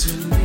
to me.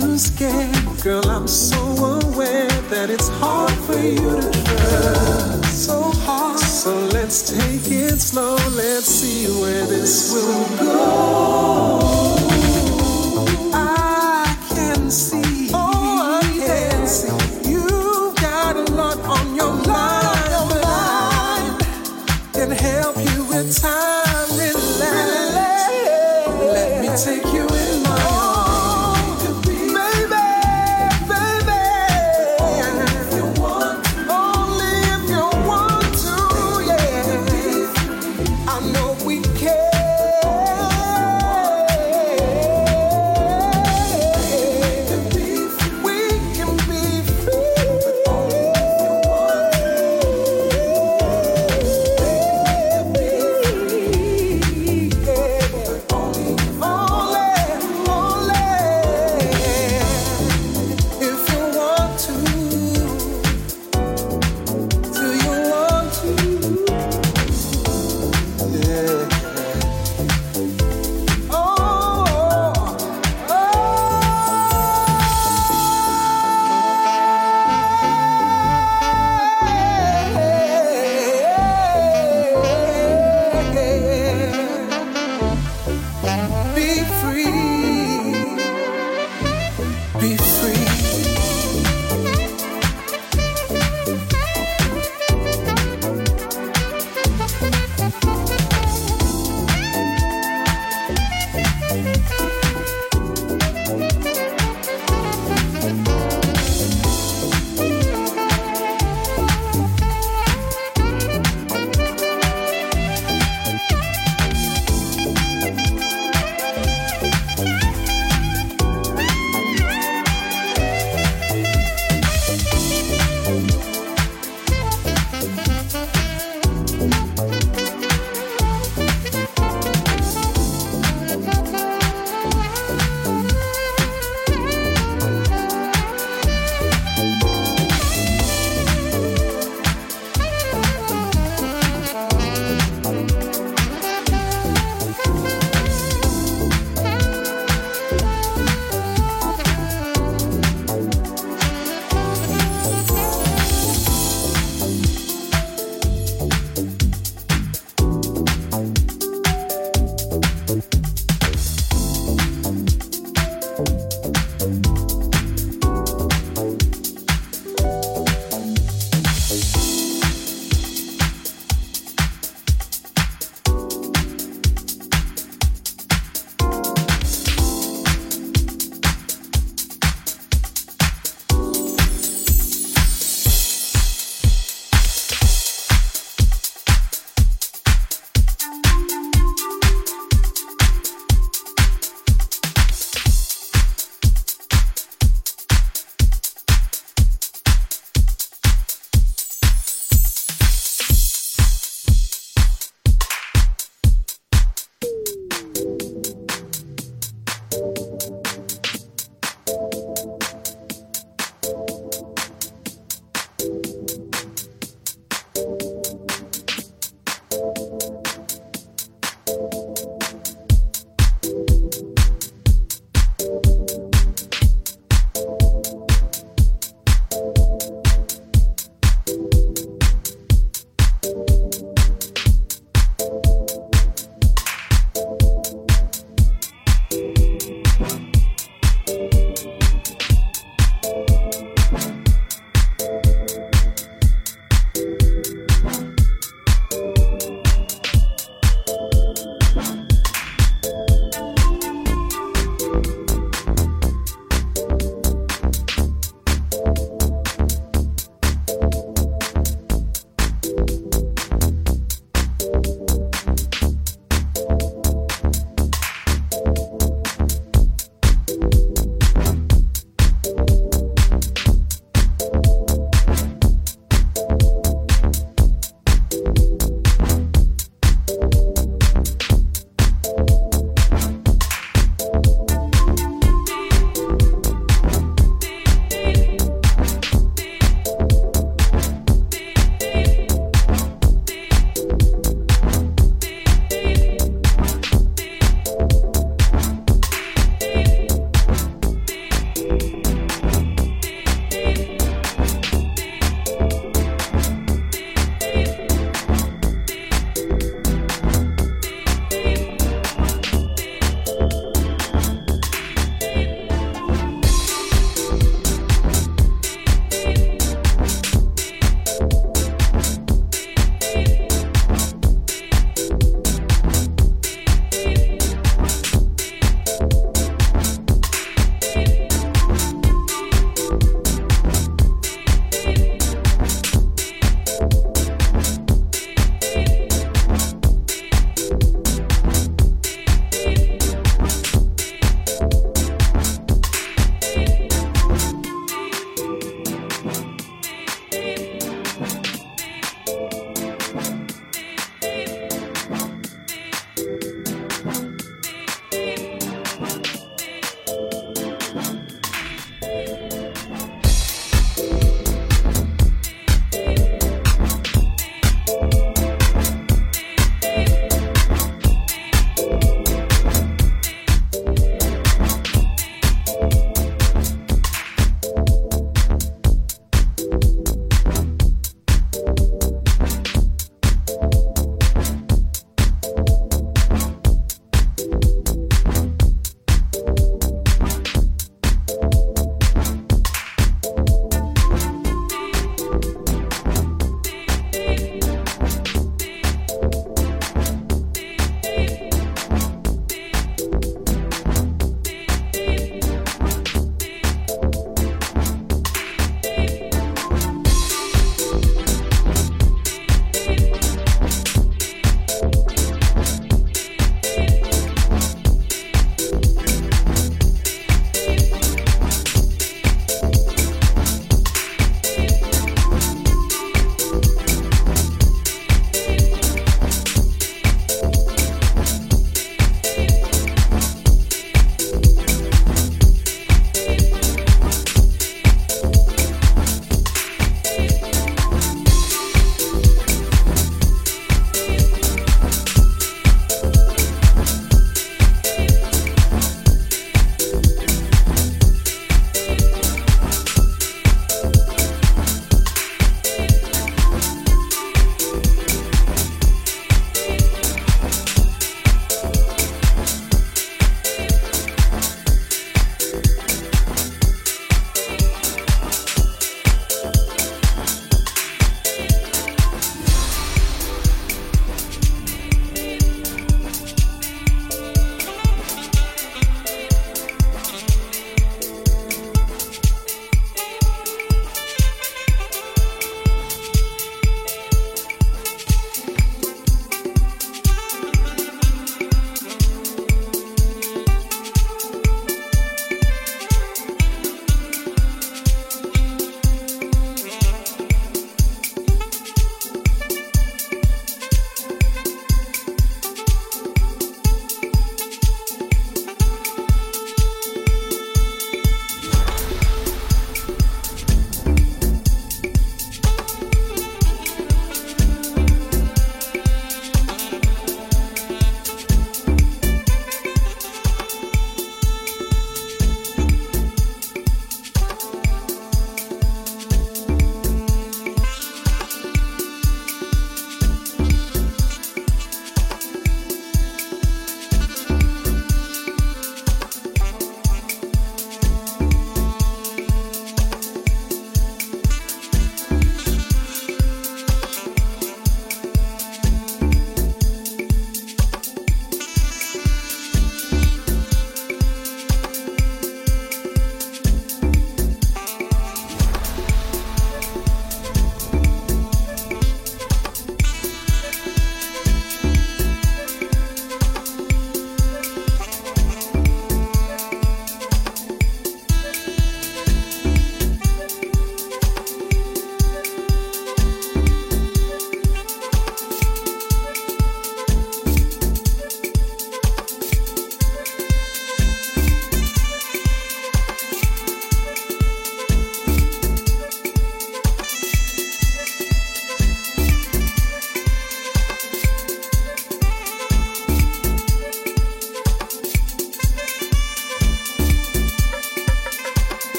too scared. Girl, I'm so aware that it's hard for you to trust. So hard. So let's take it slow. Let's see where this will go.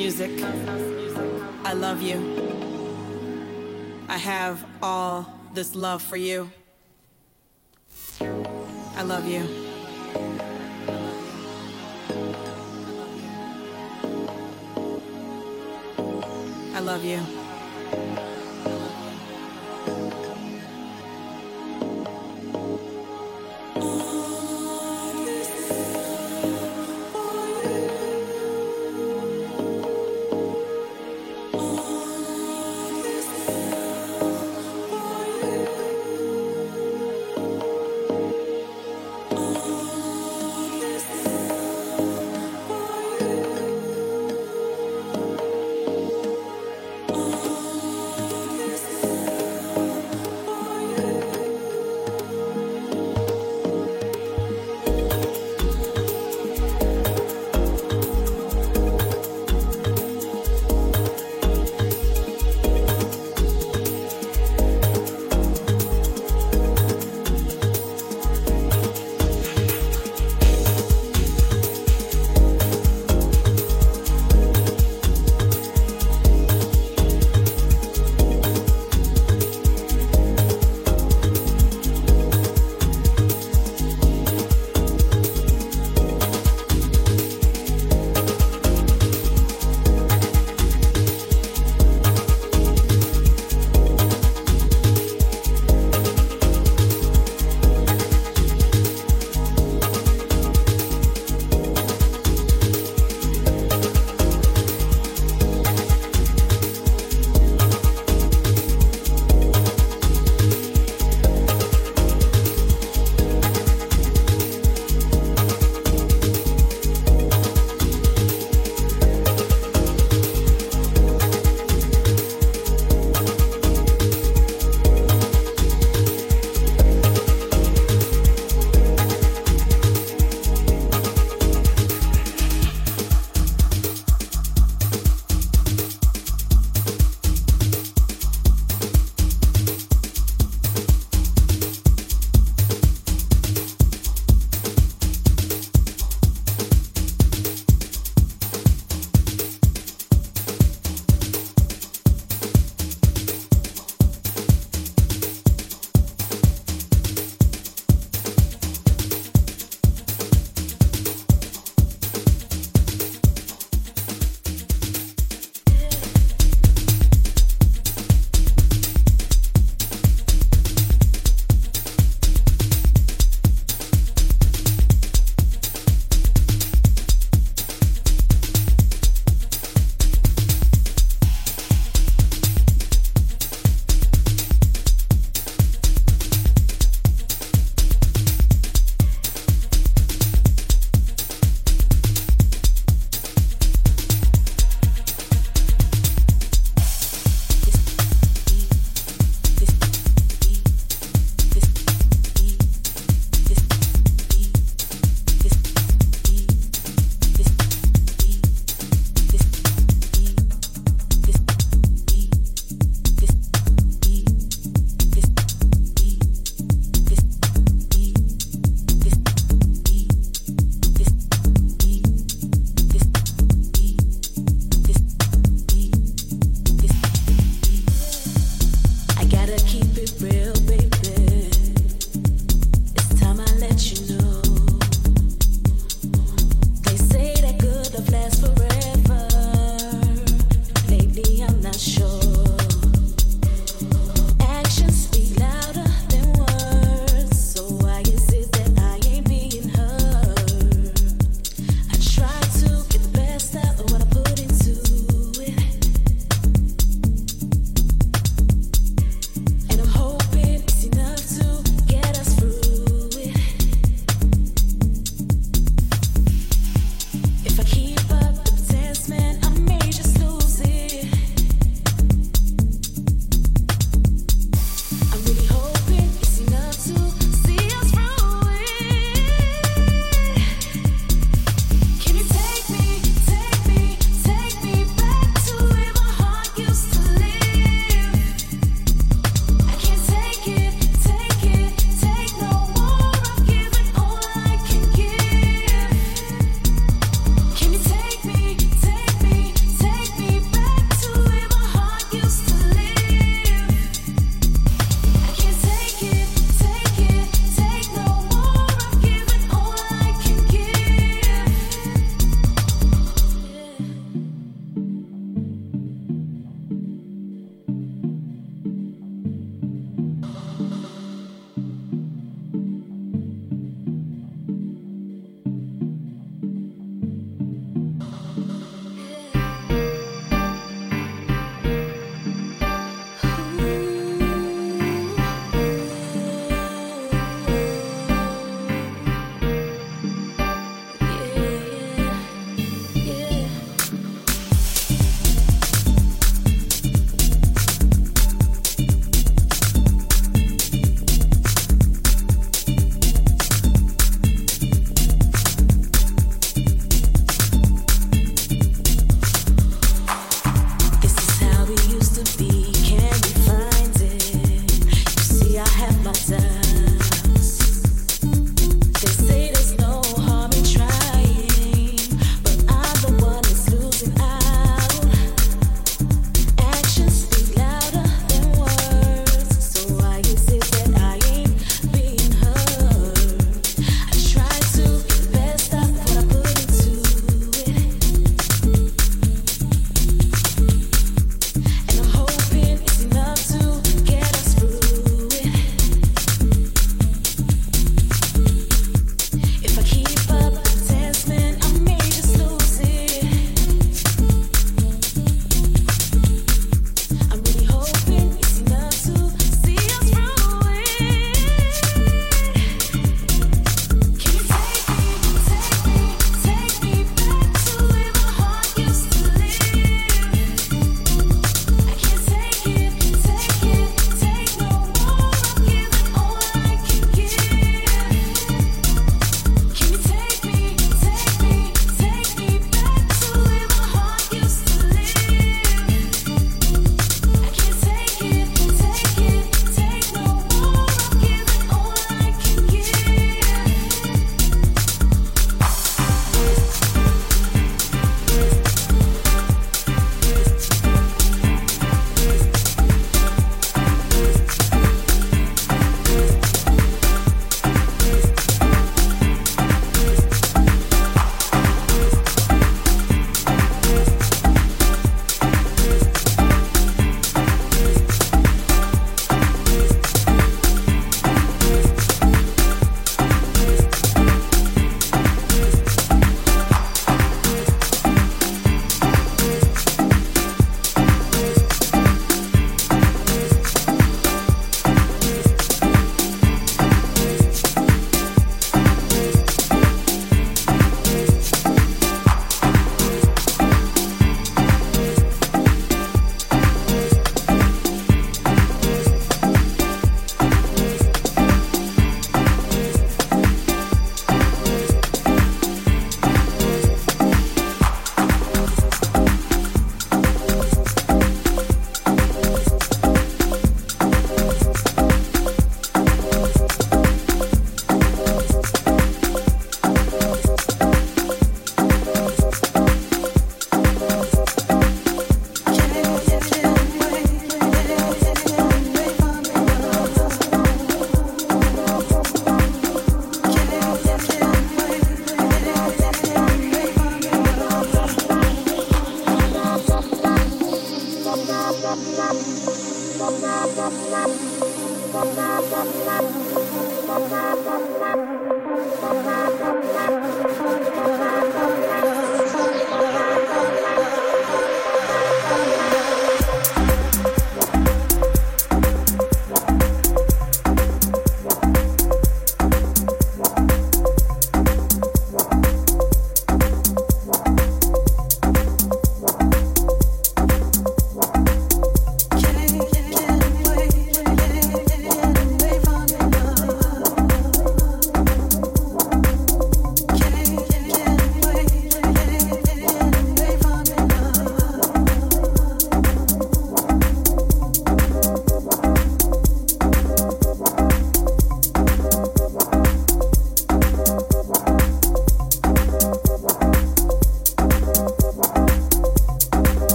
music. I love you. I have all this love for you. I love you. I love you.